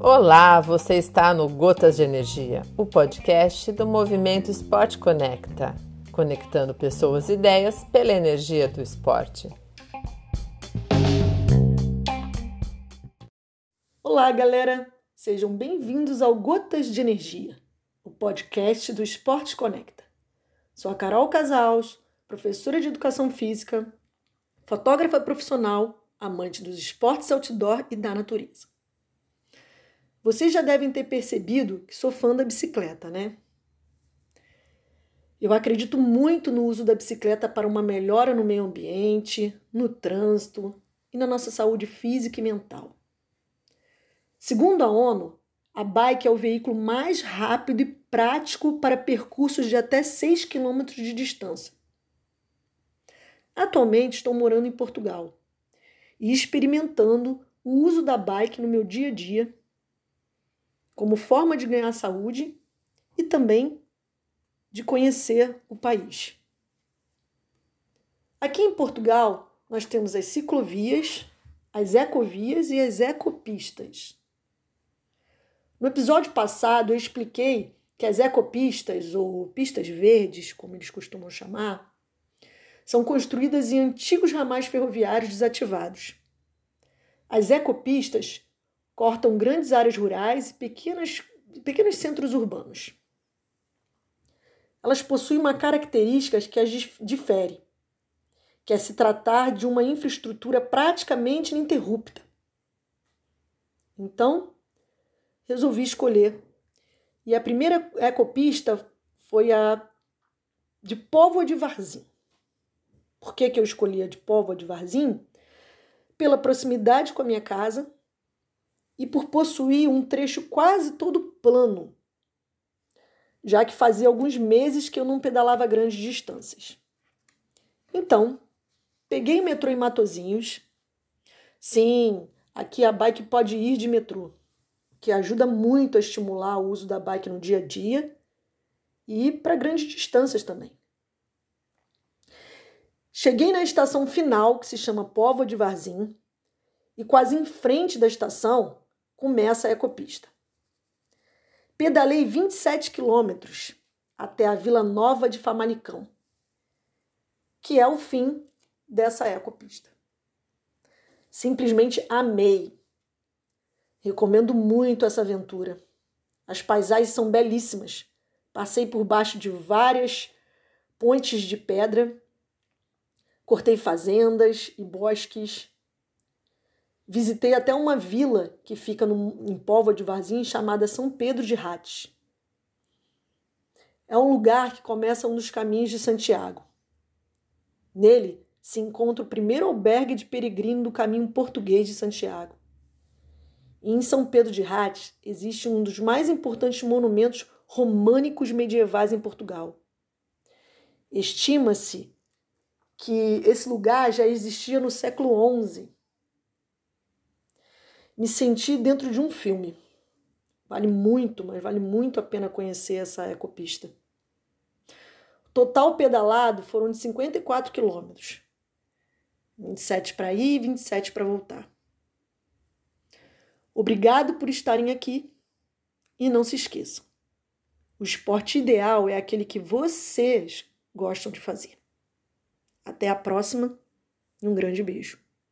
Olá, você está no Gotas de Energia, o podcast do Movimento Esporte Conecta, conectando pessoas e ideias pela energia do esporte. Olá, galera! Sejam bem-vindos ao Gotas de Energia, o podcast do Esporte Conecta. Sou a Carol Casals, professora de Educação Física, fotógrafa profissional, amante dos esportes outdoor e da natureza. Vocês já devem ter percebido que sou fã da bicicleta, né? Eu acredito muito no uso da bicicleta para uma melhora no meio ambiente, no trânsito e na nossa saúde física e mental. Segundo a ONU, a bike é o veículo mais rápido e prático para percursos de até 6 km de distância. Atualmente estou morando em Portugal e experimentando o uso da bike no meu dia a dia como forma de ganhar saúde e também de conhecer o país. Aqui em Portugal, nós temos as ciclovias, as ecovias e as ecopistas. No episódio passado, eu expliquei que as ecopistas, ou pistas verdes, como eles costumam chamar, são construídas em antigos ramais ferroviários desativados. As ecopistas cortam grandes áreas rurais e pequenas, pequenos centros urbanos. Elas possuem uma característica que as difere, que é se tratar de uma infraestrutura praticamente ininterrupta. Então, resolvi escolher. E a primeira ecopista foi a de Póvoa de Varzim. Por que, que eu escolhi a de Póvoa de Varzim? Pela proximidade com a minha casa e por possuir um trecho quase todo plano, já que fazia alguns meses que eu não pedalava grandes distâncias. Então, peguei o metrô em Matozinhos. Sim, aqui a bike pode ir de metrô, que ajuda muito a estimular o uso da bike no dia a dia e para grandes distâncias também. Cheguei na estação final, que se chama Povo de Varzim, e quase em frente da estação começa a ecopista. Pedalei 27 quilômetros até a Vila Nova de Famalicão, que é o fim dessa ecopista. Simplesmente amei. Recomendo muito essa aventura. As paisagens são belíssimas. Passei por baixo de várias pontes de pedra, cortei fazendas e bosques Visitei até uma vila que fica no, em Póvoa de Varzim chamada São Pedro de Rates. É um lugar que começa um dos caminhos de Santiago. Nele se encontra o primeiro albergue de peregrino do caminho português de Santiago. E em São Pedro de Rates existe um dos mais importantes monumentos românicos medievais em Portugal. Estima-se que esse lugar já existia no século XI me senti dentro de um filme. Vale muito, mas vale muito a pena conhecer essa ecopista. O total pedalado foram de 54 quilômetros. 27 para ir e 27 para voltar. Obrigado por estarem aqui e não se esqueçam. O esporte ideal é aquele que vocês gostam de fazer. Até a próxima e um grande beijo.